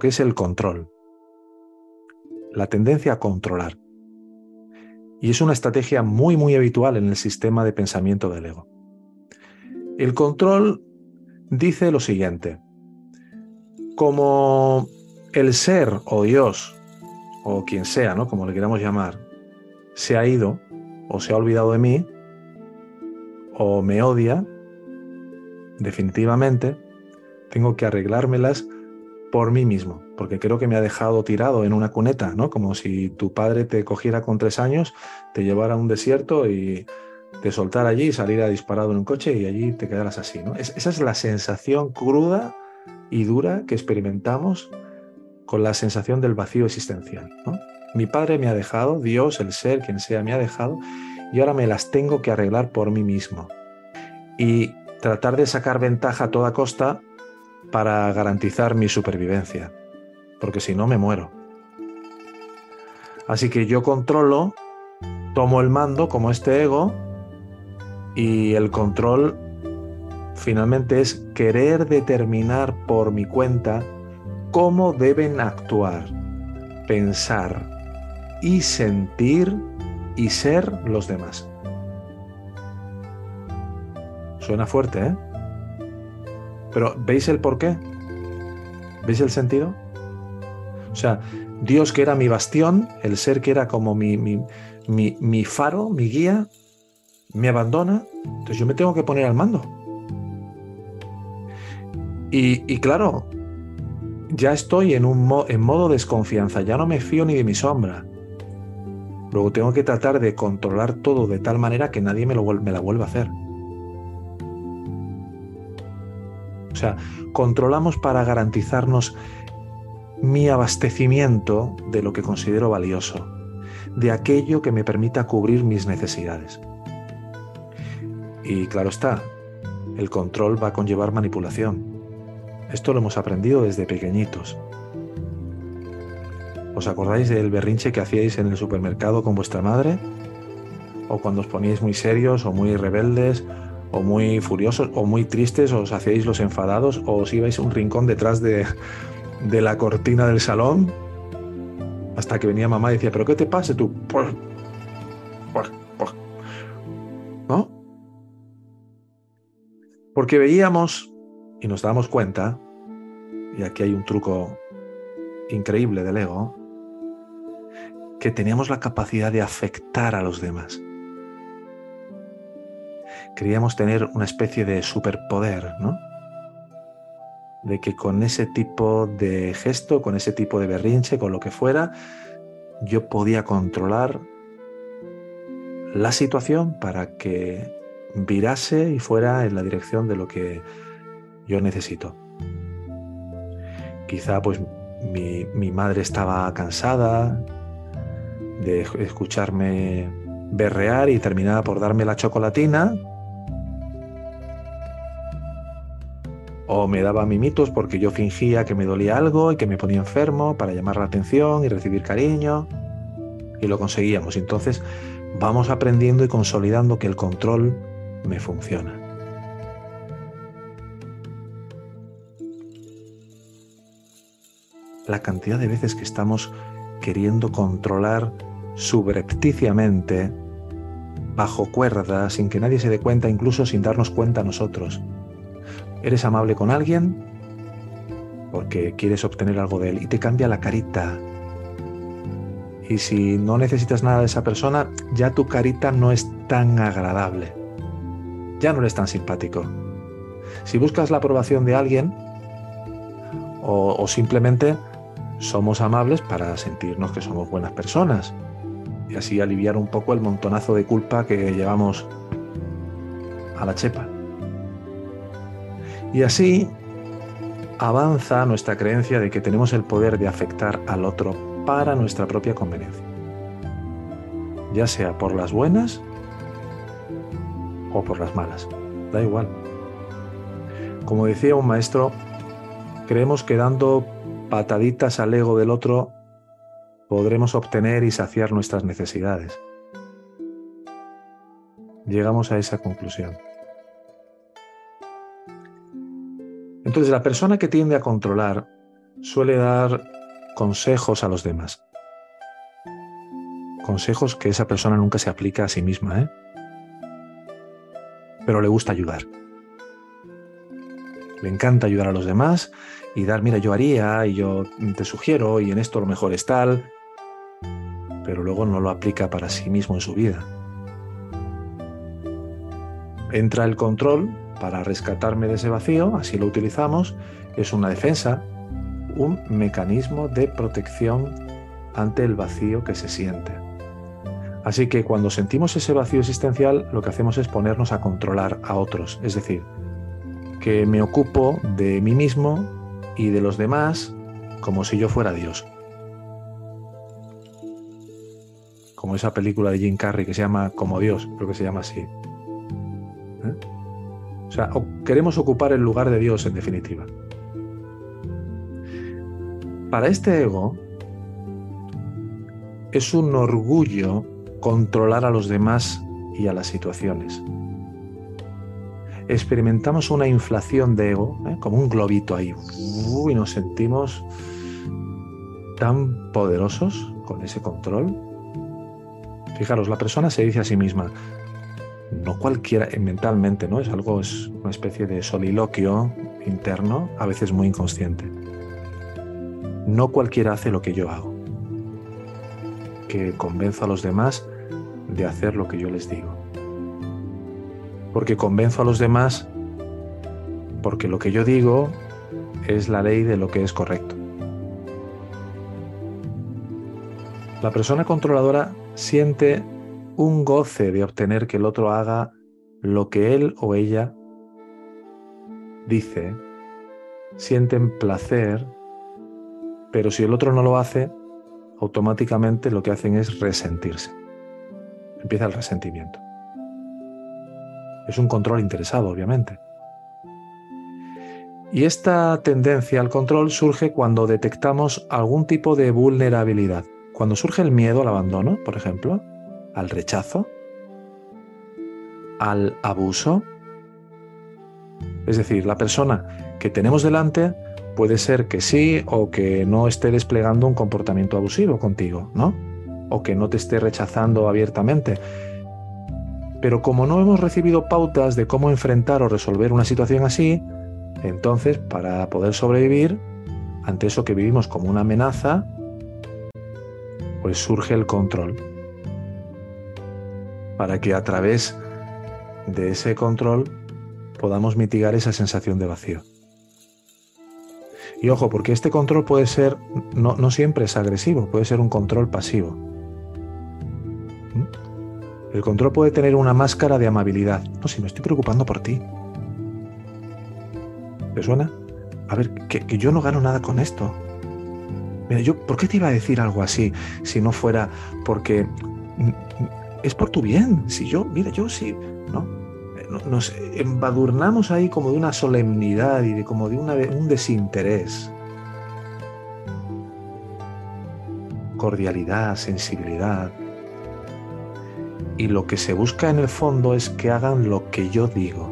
que es el control, la tendencia a controlar. Y es una estrategia muy, muy habitual en el sistema de pensamiento del ego. El control dice lo siguiente, como el ser o Dios o quien sea, ¿no? Como le queramos llamar, se ha ido o se ha olvidado de mí o me odia, definitivamente tengo que arreglármelas por mí mismo, porque creo que me ha dejado tirado en una cuneta, ¿no? Como si tu padre te cogiera con tres años, te llevara a un desierto y te soltara allí y saliera disparado en un coche y allí te quedaras así, ¿no? esa es la sensación cruda y dura que experimentamos con la sensación del vacío existencial. Mi padre me ha dejado, Dios, el ser, quien sea, me ha dejado y ahora me las tengo que arreglar por mí mismo. Y tratar de sacar ventaja a toda costa para garantizar mi supervivencia, porque si no me muero. Así que yo controlo, tomo el mando como este ego y el control finalmente es querer determinar por mi cuenta cómo deben actuar, pensar y sentir y ser los demás. Suena fuerte, ¿eh? Pero ¿veis el por qué? ¿Veis el sentido? O sea, Dios que era mi bastión, el ser que era como mi, mi, faro, mi guía, me abandona, entonces yo me tengo que poner al mando. Y, claro, ya estoy en, un en modo desconfianza, ya no me fío ni de mi sombra. Luego tengo que tratar de controlar todo de tal manera que nadie me, lo, me la vuelva a hacer. Sea, controlamos para garantizarnos mi abastecimiento de lo que considero valioso, de aquello que me permita cubrir mis necesidades. Y claro está, el control va a conllevar manipulación. Esto lo hemos aprendido desde pequeñitos. ¿Os acordáis del berrinche que hacíais en el supermercado con vuestra madre? ¿O cuando os poníais muy serios o muy rebeldes o muy furiosos o muy tristes, o os hacíais los enfadados, o os ibais a un rincón detrás de, de la cortina del salón, hasta que venía mamá y decía, ¿pero qué te pasa tú? ¿No? Porque veíamos y nos damos cuenta, y aquí hay un truco increíble del ego, que teníamos la capacidad de afectar a los demás queríamos tener una especie de superpoder, ¿no? De que con ese tipo de gesto, con ese tipo de berrinche, con lo que fuera, yo podía controlar la situación para que virase y fuera en la dirección de lo que yo necesito. Quizá pues mi, mi madre estaba cansada de escucharme berrear y terminaba por darme la chocolatina o me daba mimitos porque yo fingía que me dolía algo y que me ponía enfermo para llamar la atención y recibir cariño. Y lo conseguíamos. Entonces vamos aprendiendo y consolidando que el control me funciona. La cantidad de veces que estamos queriendo controlar subrepticiamente, bajo cuerda, sin que nadie se dé cuenta, incluso sin darnos cuenta nosotros eres amable con alguien porque quieres obtener algo de él y te cambia la carita. Y si no necesitas nada de esa persona, ya tu carita no es tan agradable. Ya no eres tan simpático. Si buscas la aprobación de alguien o, o simplemente somos amables para sentirnos que somos buenas personas y así aliviar un poco el montonazo de culpa que llevamos a la chepa. Y así avanza nuestra creencia de que tenemos el poder de afectar al otro para nuestra propia conveniencia, ya sea por las buenas o por las malas, da igual. Como decía un maestro, creemos que dando pataditas al ego del otro podremos obtener y saciar nuestras necesidades. Llegamos a esa conclusión. Entonces la persona que tiende a controlar suele dar consejos a los demás. Consejos que esa persona nunca se aplica a sí misma, ¿eh? Pero le gusta ayudar. Le encanta ayudar a los demás y dar, mira, yo haría y yo te sugiero y en esto lo mejor es tal, pero luego no lo aplica para sí mismo en su vida. Entra el control para rescatarme de ese vacío, así lo utilizamos, es una defensa, un mecanismo de protección ante el vacío que se siente. Así que cuando sentimos ese vacío existencial, lo que hacemos es ponernos a controlar a otros, es decir, que me ocupo de mí mismo y de los demás como si yo fuera Dios. Como esa película de Jim Carrey que se llama Como Dios, creo que se llama así. ¿Eh? O sea, queremos ocupar el lugar de Dios en definitiva. Para este ego es un orgullo controlar a los demás y a las situaciones. Experimentamos una inflación de ego, ¿eh? como un globito ahí, y nos sentimos tan poderosos con ese control. Fijaros, la persona se dice a sí misma, no cualquiera, eh, mentalmente, ¿no? Es algo, es una especie de soliloquio interno, a veces muy inconsciente. No cualquiera hace lo que yo hago. Que convenzo a los demás de hacer lo que yo les digo. Porque convenzo a los demás porque lo que yo digo es la ley de lo que es correcto. La persona controladora siente un goce de obtener que el otro haga lo que él o ella dice, sienten placer, pero si el otro no lo hace, automáticamente lo que hacen es resentirse empieza el resentimiento. Es un control interesado, obviamente. Y esta tendencia al control surge cuando detectamos algún tipo de vulnerabilidad. Cuando surge el miedo al abandono, por ejemplo, al rechazo, al abuso. Es decir, la persona que tenemos delante puede ser que sí o que no esté desplegando un comportamiento abusivo contigo, ¿no? o que no te esté rechazando abiertamente. Pero como no hemos recibido pautas de cómo enfrentar o resolver una situación así, entonces para poder sobrevivir ante eso que vivimos como una amenaza, pues surge el control. Para que a través de ese control podamos mitigar esa sensación de vacío. Y ojo, porque este control puede ser, no, no siempre es agresivo, puede ser un control pasivo. El control puede tener una máscara de amabilidad. No, si me estoy preocupando por ti. ¿Te suena? A ver, que, yo no gano nada con esto. Mira, yo, ¿por qué te iba a decir algo así si no fuera porque es por tu bien? Si yo, mira, yo sí, ¿no? Nos embadurnamos ahí como de una solemnidad y de como de un desinterés. Cordialidad, sensibilidad, y lo que se busca en el fondo es que hagan lo que yo digo.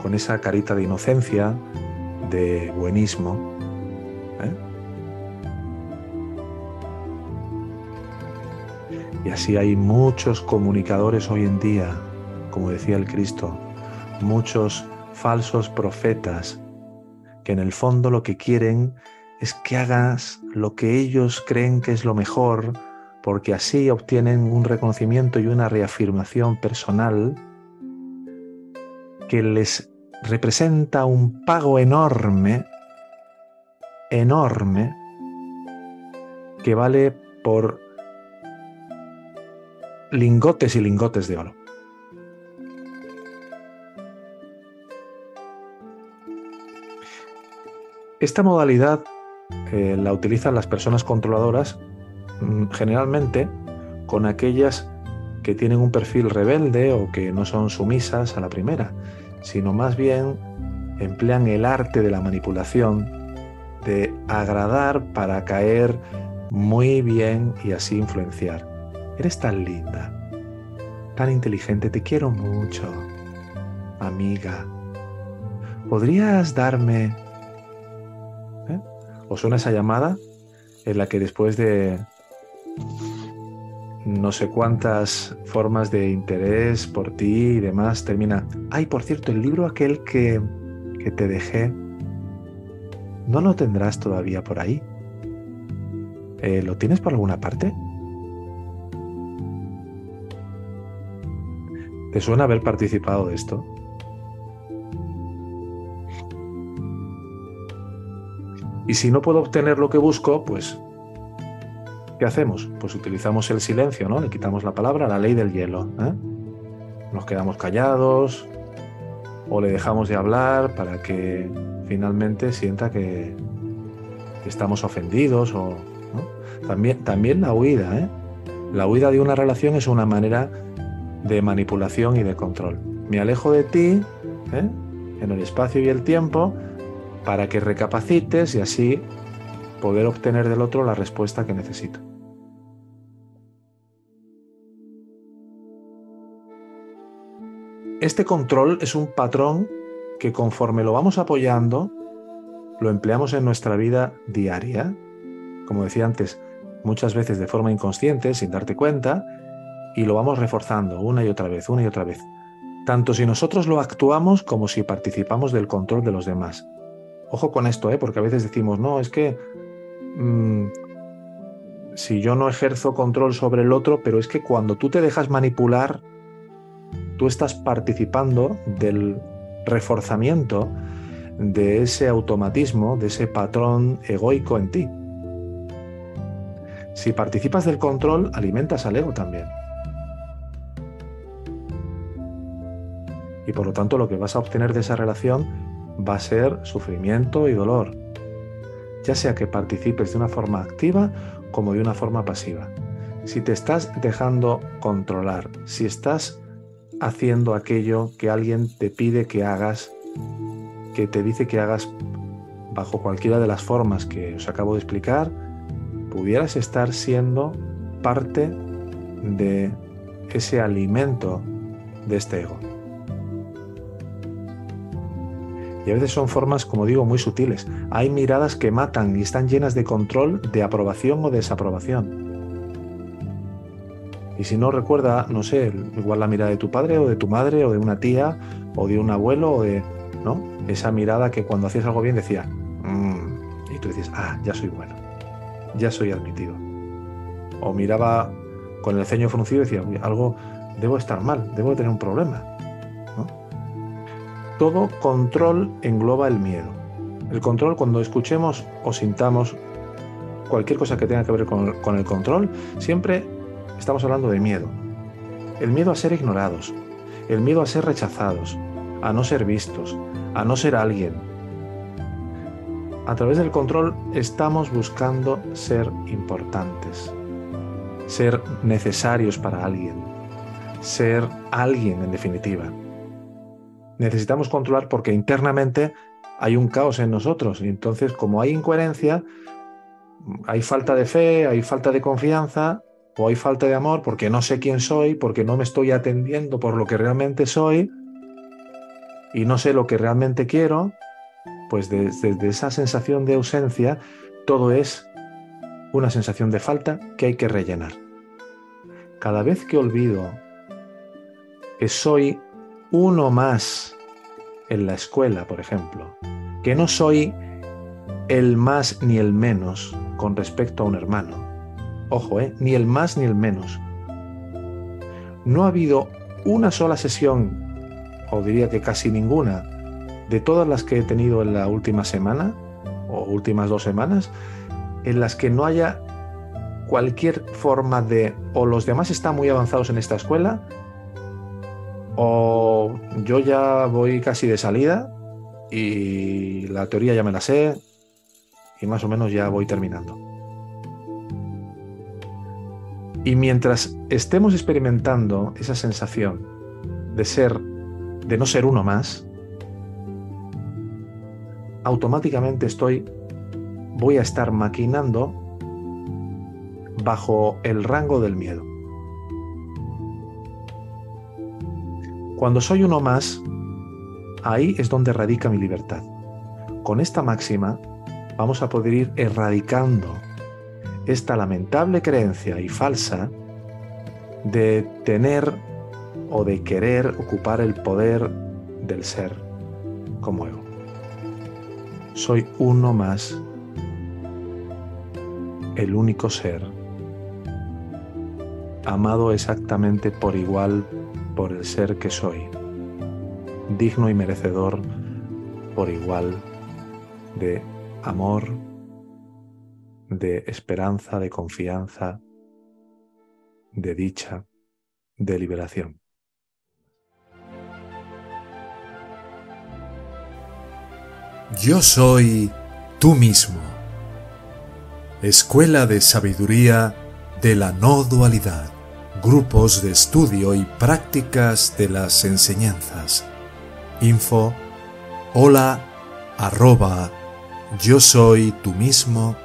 Con esa carita de inocencia, de buenismo. Y así hay muchos comunicadores hoy en día, como decía el Cristo, muchos falsos profetas que en el fondo lo que quieren es que hagas lo que ellos creen que es lo mejor, porque así obtienen un reconocimiento y una reafirmación personal que les representa un pago enorme, enorme, que vale por lingotes y lingotes de oro. Esta modalidad eh, la utilizan las personas controladoras Mm, generalmente con aquellas que tienen un perfil rebelde o que no son sumisas a la primera, sino más bien emplean el arte de la manipulación, de agradar para caer muy bien y así influenciar. Eres tan linda, tan inteligente, te quiero mucho, amiga. ¿Podrías darme ¿Os suena esa llamada en la que después de no sé cuántas formas de interés por ti y demás termina, ay, por cierto, el libro aquel que, que te dejé, ¿no lo tendrás todavía por ahí? Eh, ¿Lo tienes por alguna parte? ¿Te suena haber participado de esto? Y si no puedo obtener lo que busco, pues, ¿qué hacemos? Pues utilizamos el silencio, ¿no? Le quitamos la palabra, la ley del hielo. ¿eh? Nos quedamos callados o le dejamos de hablar para que finalmente sienta que, estamos ofendidos o... También, también la huida, ¿eh? La huida de una relación es una manera de manipulación y de control. Me alejo de ti ¿eh? en el espacio y el tiempo para que recapacites y así poder obtener del otro la respuesta que necesito. Este control es un patrón que conforme lo vamos apoyando, lo empleamos en nuestra vida diaria, como decía antes, muchas veces de forma inconsciente, sin darte cuenta, y lo vamos reforzando una y otra vez, una y otra vez, tanto si nosotros lo actuamos como si participamos del control de los demás. Ojo con esto, ¿eh? porque a veces decimos, no, es que mm, si yo no ejerzo control sobre el otro, pero es que cuando tú te dejas manipular, tú estás participando del reforzamiento de ese automatismo, de ese patrón egoico en ti. Si participas del control, alimentas al ego también. Y por lo tanto lo que vas a obtener de esa relación va a ser sufrimiento y dolor, ya sea que participes de una forma activa como de una forma pasiva. Si te estás dejando controlar, si estás haciendo aquello que alguien te pide que hagas, que te dice que hagas bajo cualquiera de las formas que os acabo de explicar, pudieras estar siendo parte de ese alimento de este ego. Y a veces son formas, como digo, muy sutiles. Hay miradas que matan y están llenas de control, de aprobación o desaprobación. Y si no recuerda, no sé, igual la mirada de tu padre o de tu madre o de una tía o de un abuelo o de, ¿no? Esa mirada que cuando hacías algo bien decía, mm", y tú dices, ah, ya soy bueno, ya soy admitido. O miraba con el ceño fruncido y decía, algo, debo estar mal, debo tener un problema. Todo control engloba el miedo. El control, cuando escuchemos o sintamos cualquier cosa que tenga que ver con, el control, siempre estamos hablando de miedo. El miedo a ser ignorados, el miedo a ser rechazados, a no ser vistos, a no ser alguien. A través del control estamos buscando ser importantes, ser necesarios para alguien, ser alguien en definitiva necesitamos controlar porque internamente hay un caos en nosotros. Y entonces, como hay incoherencia, hay falta de fe, hay falta de confianza o hay falta de amor porque no sé quién soy, porque no me estoy atendiendo por lo que realmente soy y no sé lo que realmente quiero, pues desde, esa sensación de ausencia, todo es una sensación de falta que hay que rellenar. Cada vez que olvido que soy uno más en la escuela, por ejemplo, que no soy el más ni el menos con respecto a un hermano. Ojo, ¿eh? ni el más ni el menos. No ha habido una sola sesión, o diría que casi ninguna, de todas las que he tenido en la última semana, o últimas dos semanas, en las que no haya cualquier forma de, o los demás están muy avanzados en esta escuela, o yo ya voy casi de salida y la teoría ya me la sé y más o menos ya voy terminando. Y mientras estemos experimentando esa sensación de ser, de no ser uno más, automáticamente estoy, voy a estar maquinando bajo el rango del miedo. Cuando soy uno más, ahí es donde radica mi libertad. Con esta máxima, vamos a poder ir erradicando esta lamentable creencia y falsa de tener o de querer ocupar el poder del ser como ego. Soy uno más, el único ser, amado exactamente por igual por el ser que soy, digno y merecedor por igual de amor, de esperanza, de confianza, de dicha, de liberación. Yo soy tú mismo. Escuela de Sabiduría de la No Dualidad. Grupos de estudio y prácticas de las enseñanzas. Info hola arroba yo soy tú mismo.